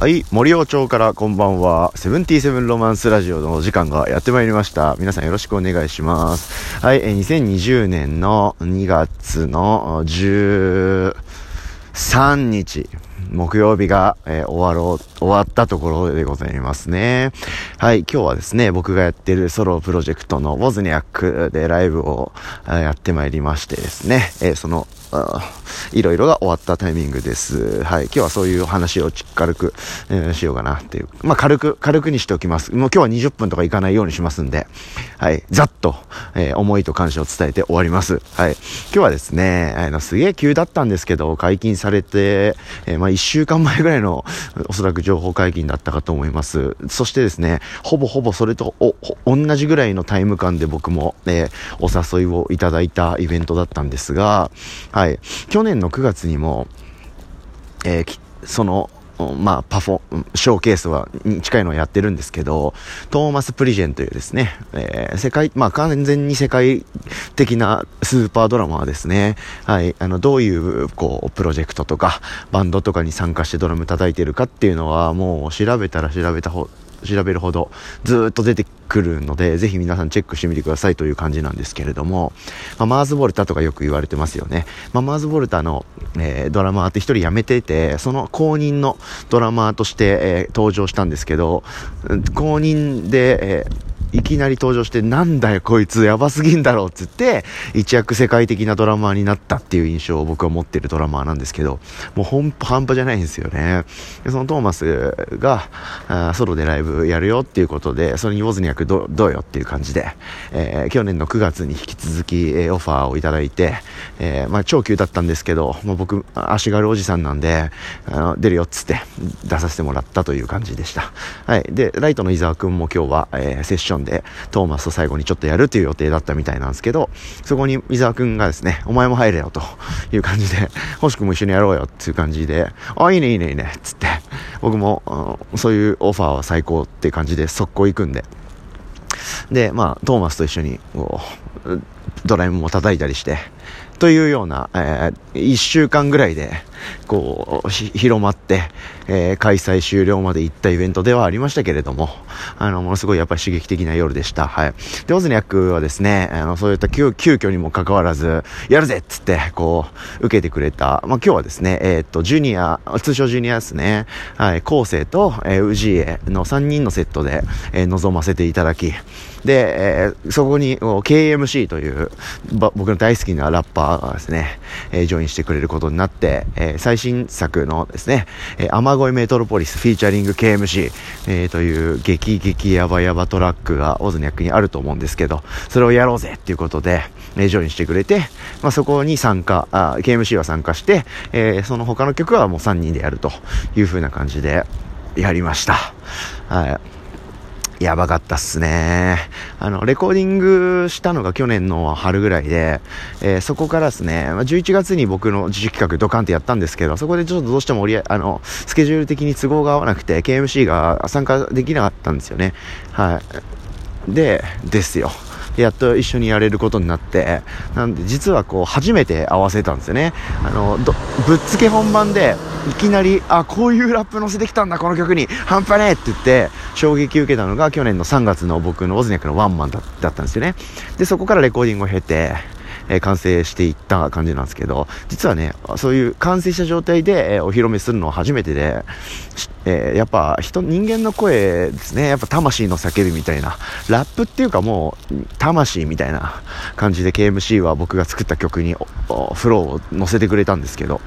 はい、森尾町からこんばんは。セブンティーセブンロマンスラジオのお時間がやってまいりました。皆さんよろしくお願いします。はい、え2020年の2月の13日。木曜日が、えー、終わろう、終わったところでございますね。はい、今日はですね、僕がやってるソロプロジェクトのウォズニャックでライブをやってまいりましてですね、えー、そのいろいろが終わったタイミングです。はい。今日はそういう話を軽く、えー、しようかなっていう。まあ、軽く、軽くにしておきます。もう今日は20分とかいかないようにしますんで、はい。ざっと、えー、思いと感謝を伝えて終わります。はい。今日はですね、あの、すげえ急だったんですけど、解禁されて、えー、まあ、1週間前ぐらいの、おそらく情報解禁だったかと思います。そしてですね、ほぼほぼそれとお、同じぐらいのタイム感で僕も、えー、お誘いをいただいたイベントだったんですが、はい。はい。去年の9月にも、えー、その、まあ、パフォ、ショーケースは、に近いのをやってるんですけど、トーマス・プリジェンというですね、えー、世界、まあ、完全に世界的なスーパードラマはですね、はい、あの、どういう、こう、プロジェクトとか、バンドとかに参加してドラム叩いてるかっていうのは、もう調べたら調べたほ調べるほどずっと出てくるので、ぜひ皆さんチェックしてみてくださいという感じなんですけれども、まあ、マーズ・ボルタとかよく言われてますよね。まあ、マーズ・ボルタの、えー、ドラマーって1人辞めてて、その後任のドラマーとして、えー、登場したんですけど、公認で、えーいきなり登場して、なんだよこいつやばすぎんだろうっつって、一躍世界的なドラマーになったっていう印象を僕は持ってるドラマーなんですけど、もうほん、半端じゃないんですよね。そのトーマスがあソロでライブやるよっていうことで、それにウォズニャクどどうよっていう感じで、えー、去年の9月に引き続き、えー、オファーをいただいて、えー、まあ超急だったんですけど、まあ、僕、足軽おじさんなんで、あの出るよっつって出させてもらったという感じでした。はい。で、ライトの伊沢くんも今日は、えー、セッションんで、トーマスと最後にちょっとやるという予定だったみたいなんですけど、そこに伊沢くんがですね、お前も入れよと いう感じで、星くも一緒にやろうよっていう感じで、あ、いいねいいねいいねっ、つって、僕も、そういうオファーは最高って感じで速攻行くんで、で、まあ、トーマスと一緒に、ドラえもんも叩いたりして、というような、えー、1週間ぐらいで、こう、広まって、えー、開催終了まで行ったイベントではありましたけれども、あの、ものすごいやっぱり刺激的な夜でした。はい。で、オズニャックはですね、あの、そういった急、急遽にもかかわらず、やるぜっつって、こう、受けてくれた、まあ、今日はですね、えー、っと、ジュニア、通称ジュニアですね、はい、昴生と、えー、氏家の3人のセットで、えー、臨ませていただき、で、えー、そこに KMC という僕の大好きなラッパーがですね、えー、ジョインしてくれることになって、えー、最新作のですね、えー、雨乞いメトロポリスフィーチャリング KMC、えー、という激激ヤバヤバトラックがオズニャックにあると思うんですけど、それをやろうぜっていうことで、えー、ジョインしてくれて、まあ、そこに参加、あ KMC は参加して、えー、その他の曲はもう3人でやるという風な感じでやりました。はい。やばかったっすね。あの、レコーディングしたのが去年の春ぐらいで、えー、そこからですね、ま、11月に僕の自主企画ドカンってやったんですけど、そこでちょっとどうしてもりあの、スケジュール的に都合が合わなくて、KMC が参加できなかったんですよね。はい。で、ですよ。やっと一緒にやれることになって、なんで実はこう初めて合わせたんですよね。あの、ぶっつけ本番でいきなり、あ、こういうラップ乗せてきたんだ、この曲に、半端ねえって言って、衝撃受けたのが去年の3月の僕のオズニャクのワンマンだったんですよね。で、そこからレコーディングを経て、え、完成していった感じなんですけど、実はね、そういう完成した状態で、え、お披露目するのは初めてで、えー、やっぱ人、人間の声ですね、やっぱ魂の叫びみたいな、ラップっていうかもう、魂みたいな感じで KMC は僕が作った曲にフローを乗せてくれたんですけど、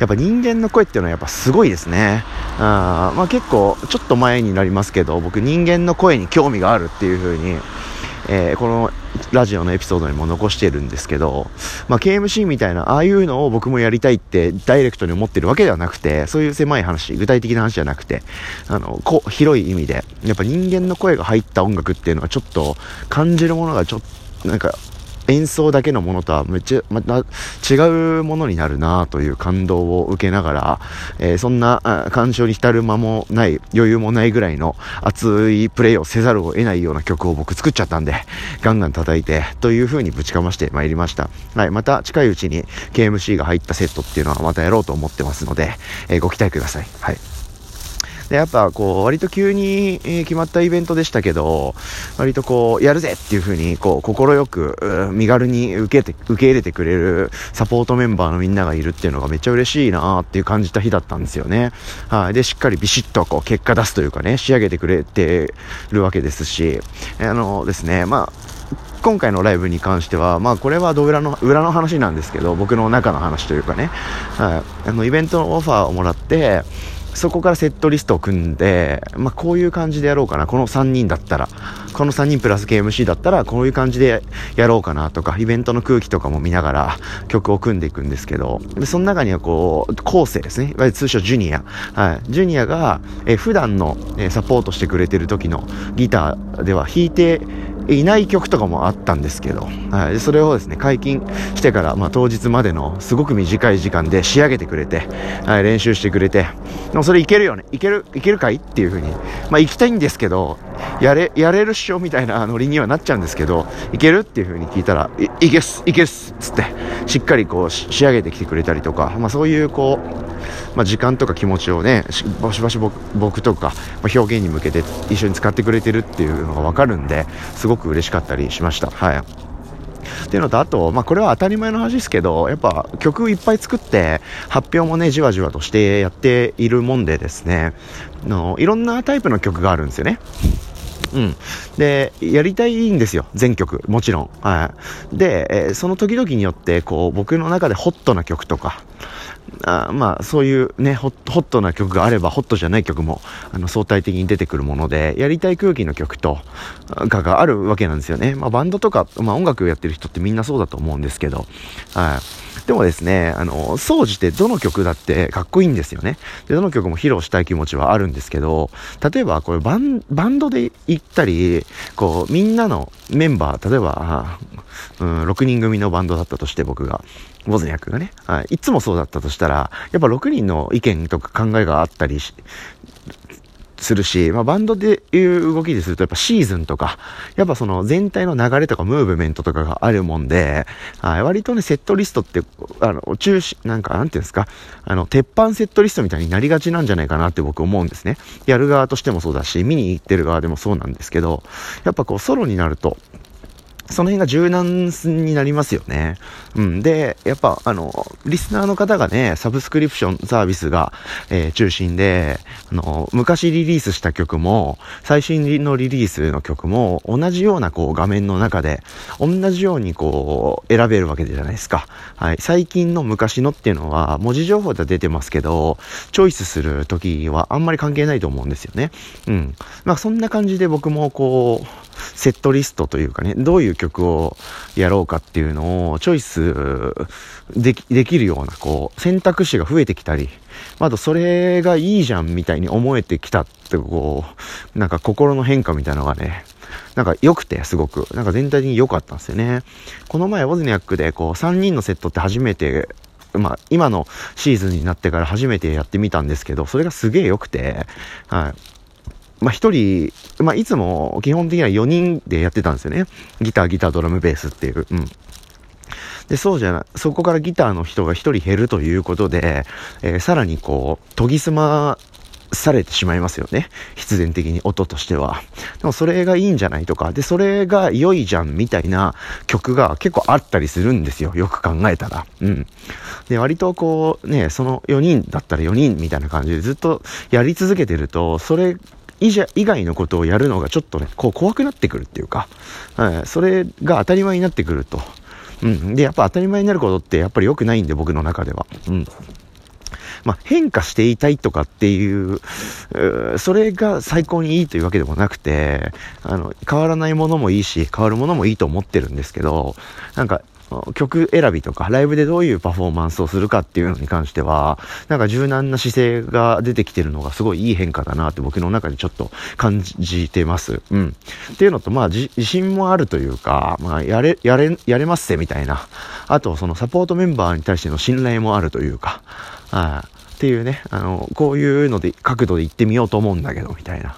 やっぱ人間の声っていうのはやっぱすごいですね。あまあ結構、ちょっと前になりますけど、僕人間の声に興味があるっていう風に、えー、このラジオのエピソードにも残してるんですけど、まあ、KMC みたいな、ああいうのを僕もやりたいってダイレクトに思ってるわけではなくて、そういう狭い話、具体的な話じゃなくて、あの、こ広い意味で、やっぱ人間の声が入った音楽っていうのはちょっと感じるものがちょっと、なんか演奏だけのものとはめっちゃ、ま違うものになるなという感動を受けながら、えー、そんな感傷に浸る間もない、余裕もないぐらいの熱いプレイをせざるを得ないような曲を僕作っちゃったんで、ガンガン叩いて、という風にぶちかましてまいりました。はい、また近いうちに KMC が入ったセットっていうのはまたやろうと思ってますので、えー、ご期待ください。はい。で、やっぱこう、割と急に、え決まったイベントでしたけど、割とこう、やるぜっていう風に、こう、快く、身軽に受けて、受け入れてくれるサポートメンバーのみんながいるっていうのがめっちゃ嬉しいなっていう感じた日だったんですよね。はい。で、しっかりビシッとこう、結果出すというかね、仕上げてくれてるわけですし、あのですね、まあ、今回のライブに関しては、まあこれはど裏の、裏の話なんですけど、僕の中の話というかね、はい、あの、イベントのオファーをもらって、そこからセットリストを組んで、まあ、こういう感じでやろうかな。この3人だったら、この3人プラス KMC だったら、こういう感じでやろうかなとか、イベントの空気とかも見ながら曲を組んでいくんですけど、でその中にはこう、後世ですね。いわゆる通称ジュニア。はい。ジュニアが、え普段の、えサポートしてくれてる時のギターでは弾いて、いない曲とかもあったんですけど、はい、それをですね、解禁してから、まあ、当日までのすごく短い時間で仕上げてくれて、はい、練習してくれて、でもそれいけるよね、いける、いけるかい？っていう風に、まあ、行きたいんですけど、やれ、やれるっしょみたいなノリにはなっちゃうんですけど、いけるっていう風に聞いたら、い、いけっす、いけっすっ、つって、しっかりこう、仕上げてきてくれたりとか、まあ、そういうこう、まあ、時間とか気持ちをねバシバシ僕とか、ま、表現に向けて一緒に使ってくれてるっていうのが分かるんですごく嬉しかったりしました。はいっていうのと、あと、まあ、これは当たり前の話ですけど、やっぱ曲いっぱい作って、発表もね、じわじわとしてやっているもんでですね、のいろんなタイプの曲があるんですよね。うん。で、やりたいんですよ。全曲。もちろん。はい。で、え、その時々によって、こう、僕の中でホットな曲とか、あまあ、そういうねホ、ホットな曲があれば、ホットじゃない曲も、あの、相対的に出てくるもので、やりたい空気の曲と、かがあるわけなんですよね。まあ、バンドとか、まあ、音楽をやってる人ってみんなそうだと思うんですけど、はい。でもですね、あの、総じてどの曲だってかっこいいんですよね。で、どの曲も披露したい気持ちはあるんですけど、例えばこれバン、バンドで行ったり、こう、みんなのメンバー、例えば、うん、6人組のバンドだったとして僕が、ボズニャックがね、はい、いつもそうだったとしたら、やっぱ6人の意見とか考えがあったりし、するし、まあ、バンドでいう動きですると、やっぱシーズンとか、やっぱその全体の流れとかムーブメントとかがあるもんで、はい、割とね、セットリストって、あの、中止、なんか、なんていうんですか、あの、鉄板セットリストみたいになりがちなんじゃないかなって僕思うんですね。やる側としてもそうだし、見に行ってる側でもそうなんですけど、やっぱこう、ソロになると、その辺が柔軟になりますよね。うん。で、やっぱ、あの、リスナーの方がね、サブスクリプションサービスが、えー、中心で、あの、昔リリースした曲も、最新のリリースの曲も、同じようなこう画面の中で、同じようにこう、選べるわけじゃないですか。はい。最近の昔のっていうのは、文字情報では出てますけど、チョイスする時はあんまり関係ないと思うんですよね。うん。まあ、そんな感じで僕もこう、セットリストというかね、どういう曲をやろうかっていうのをチョイスできできるような、こう、選択肢が増えてきたり、あとそれがいいじゃんみたいに思えてきたって、こう、なんか心の変化みたいなのがね、なんか良くて、すごく。なんか全体的に良かったんですよね。この前、ウォズニャックで、こう、3人のセットって初めて、まあ、今のシーズンになってから初めてやってみたんですけど、それがすげえ良くて、はい。まあ、一人、まあ、いつも基本的には4人でやってたんですよね。ギター、ギター、ドラム、ベースっていう。うん。で、そうじゃない、そこからギターの人が一人減るということで、えー、さらにこう、研ぎ澄まされてしまいますよね。必然的に音としては。でもそれがいいんじゃないとか、で、それが良いじゃんみたいな曲が結構あったりするんですよ。よく考えたら。うん。で、割とこう、ね、その4人だったら4人みたいな感じでずっとやり続けてると、それ以外のことをやるのがちょっとね、こう怖くなってくるっていうか、はい、それが当たり前になってくると。うん。で、やっぱ当たり前になることってやっぱり良くないんで、僕の中では。うん。まあ、変化していたいとかっていう、それが最高にいいというわけでもなくて、あの、変わらないものもいいし、変わるものもいいと思ってるんですけど、なんか、曲選びとか、ライブでどういうパフォーマンスをするかっていうのに関しては、なんか柔軟な姿勢が出てきてるのがすごいいい変化だなって僕の中でちょっと感じてます。うん。っていうのと、まあ、自信もあるというか、まあ、やれ、やれ、やれますせみたいな。あと、そのサポートメンバーに対しての信頼もあるというか、はい。っていうね、あの、こういうので、角度で行ってみようと思うんだけど、みたいな。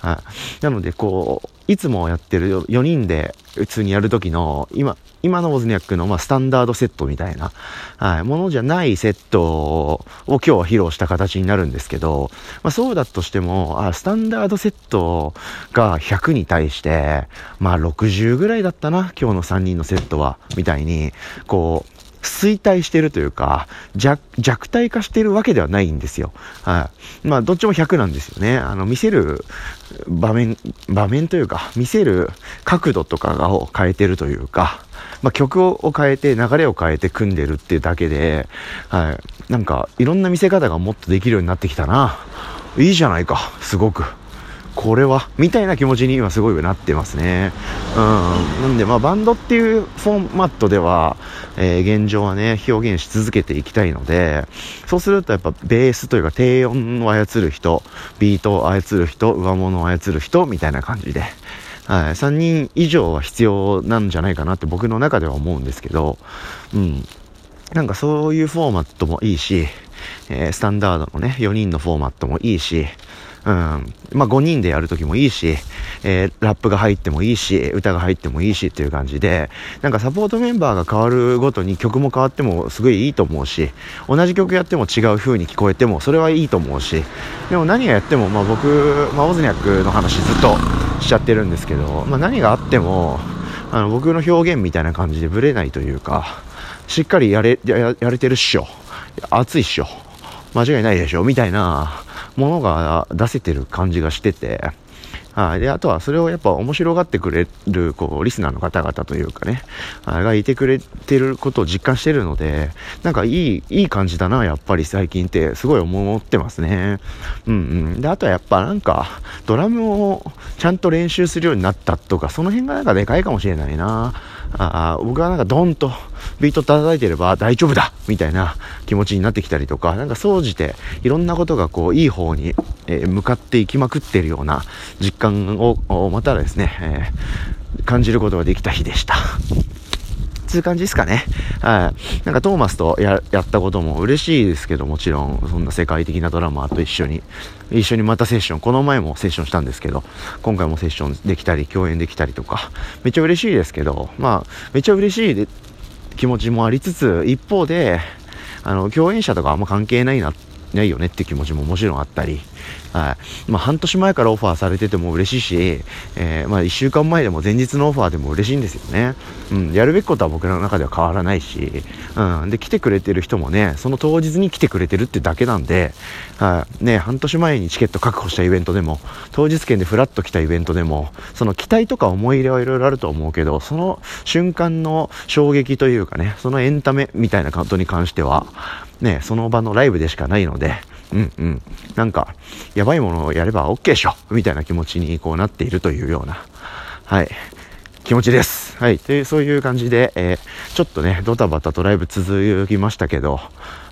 はい。なので、こう、いつもやってる4人で普通にやるときの、今、今のウォズニャックの、まあ、スタンダードセットみたいな、はい、ものじゃないセットを今日は披露した形になるんですけど、まあ、そうだとしても、あ、スタンダードセットが100に対して、まあ、60ぐらいだったな、今日の3人のセットは、みたいに、こう、衰退してるというか、弱、弱体化してるわけではないんですよ。はい。まあ、どっちも100なんですよね。あの、見せる場面、場面というか、見せる角度とかを変えてるというか、まあ、曲を変えて、流れを変えて組んでるっていうだけで、はい。なんか、いろんな見せ方がもっとできるようになってきたな。いいじゃないか、すごく。これは？みたいな気持ちに今すごいなってますね。うん。なんで、まあ、バンドっていうフォーマットでは、えー、現状はね、表現し続けていきたいので、そうするとやっぱベースというか低音を操る人、ビートを操る人、上物を操る人、みたいな感じで、はい、3人以上は必要なんじゃないかなって僕の中では思うんですけど、うん。なんかそういうフォーマットもいいし、えー、スタンダードのね、4人のフォーマットもいいし、うん。まあ、5人でやるときもいいし、えー、ラップが入ってもいいし、歌が入ってもいいしっていう感じで、なんかサポートメンバーが変わるごとに曲も変わってもすごいいいと思うし、同じ曲やっても違う風に聞こえてもそれはいいと思うし、でも何がやっても、まあ僕、まあ、オズニャックの話ずっとしちゃってるんですけど、まあ何があっても、あの、僕の表現みたいな感じでブレないというか、しっかりやれ、ややれてるっしょ。熱いっしょ。間違いないでしょ。みたいな、ものが出せてる感じがしてて、はい。で、あとはそれをやっぱ面白がってくれる、こう、リスナーの方々というかね、がいてくれてることを実感してるので、なんかいい、いい感じだな、やっぱり最近ってすごい思ってますね。うんうん。で、あとはやっぱなんか、ドラムをちゃんと練習するようになったとか、その辺がなんかでかいかもしれないな。あ僕はなんかドンとビート叩いてれば大丈夫だみたいな気持ちになってきたりとか、なんか総じていろんなことがこういい方に、え、向かっていきまくってるような実感をまたですね、えー、感じることができた日でした。つう感じですかね。はい。なんかトーマスとやったことも嬉しいですけど、もちろん、そんな世界的なドラマーと一緒に、一緒にまたセッション、この前もセッションしたんですけど、今回もセッションできたり、共演できたりとか、めっちゃ嬉しいですけど、まあ、めっちゃ嬉しい気持ちもありつつ、一方で、あの、共演者とかあんま関係ないな、ないよねって気持ちももちろんあったり、はい。まあ、半年前からオファーされてても嬉しいし、えー、まあ、一週間前でも前日のオファーでも嬉しいんですよね。うん、やるべきことは僕の中では変わらないし、うん、で、来てくれてる人もね、その当日に来てくれてるってだけなんで、はい。ね、半年前にチケット確保したイベントでも、当日券でフラッと来たイベントでも、その期待とか思い入れはいろいろあると思うけど、その瞬間の衝撃というかね、そのエンタメみたいなことに関しては、ね、その場のライブでしかないので、うんうん。なんか、やばいものをやれば OK でしょみたいな気持ちにこうなっているというような、はい、気持ちです。はい。という、そういう感じで、えー、ちょっとね、ドタバタドライブ続きましたけど、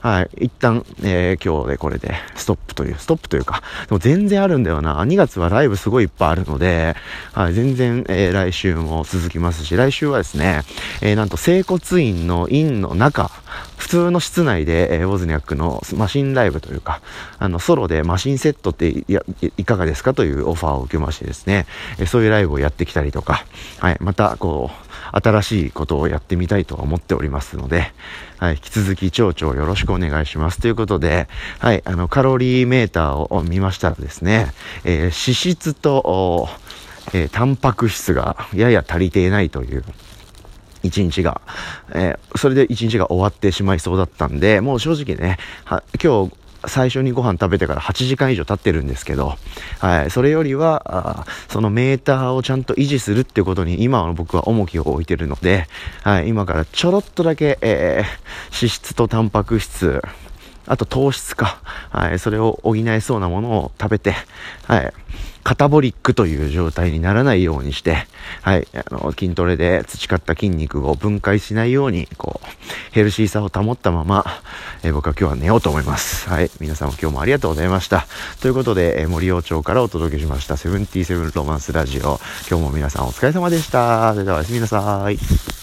はい。一旦、えー、今日でこれでストップという、ストップというか、でも全然あるんだよな。2月はライブすごいいっぱいあるので、はい。全然、えー、来週も続きますし、来週はですね、えー、なんと整骨院の院の中、普通の室内で、えー、ウォズニャックのマシンライブというか、あの、ソロでマシンセットっていやいかがですかというオファーを受けましてですね、えー、そういうライブをやってきたりとか、はい。また、こう、新しいことをやってみたいと思っておりますので、はい、引き続き町長よろしくお願いします。ということで、はい、あの、カロリーメーターを見ましたらですね、えー、脂質と、えー、タンパク質がやや足りていないという、一日が、えー、それで一日が終わってしまいそうだったんで、もう正直ね、は今日最初にご飯食べてから8時間以上経ってるんですけど、はい、それよりは、そのメーターをちゃんと維持するってことに今の僕は重きを置いてるので、はい、今からちょろっとだけ、えー、脂質とタンパク質、あと糖質か、はい、それを補えそうなものを食べて、はい、カタボリックという状態にならないようにして、はい、あの、筋トレで培った筋肉を分解しないように、こう、ヘルシーさを保ったまま、え、僕は今日は寝ようと思います。はい、皆さんも今日もありがとうございました。ということで、え、森王町からお届けしました、セブンティーセブンロマンスラジオ。今日も皆さんお疲れ様でした。それではおやすみなさい。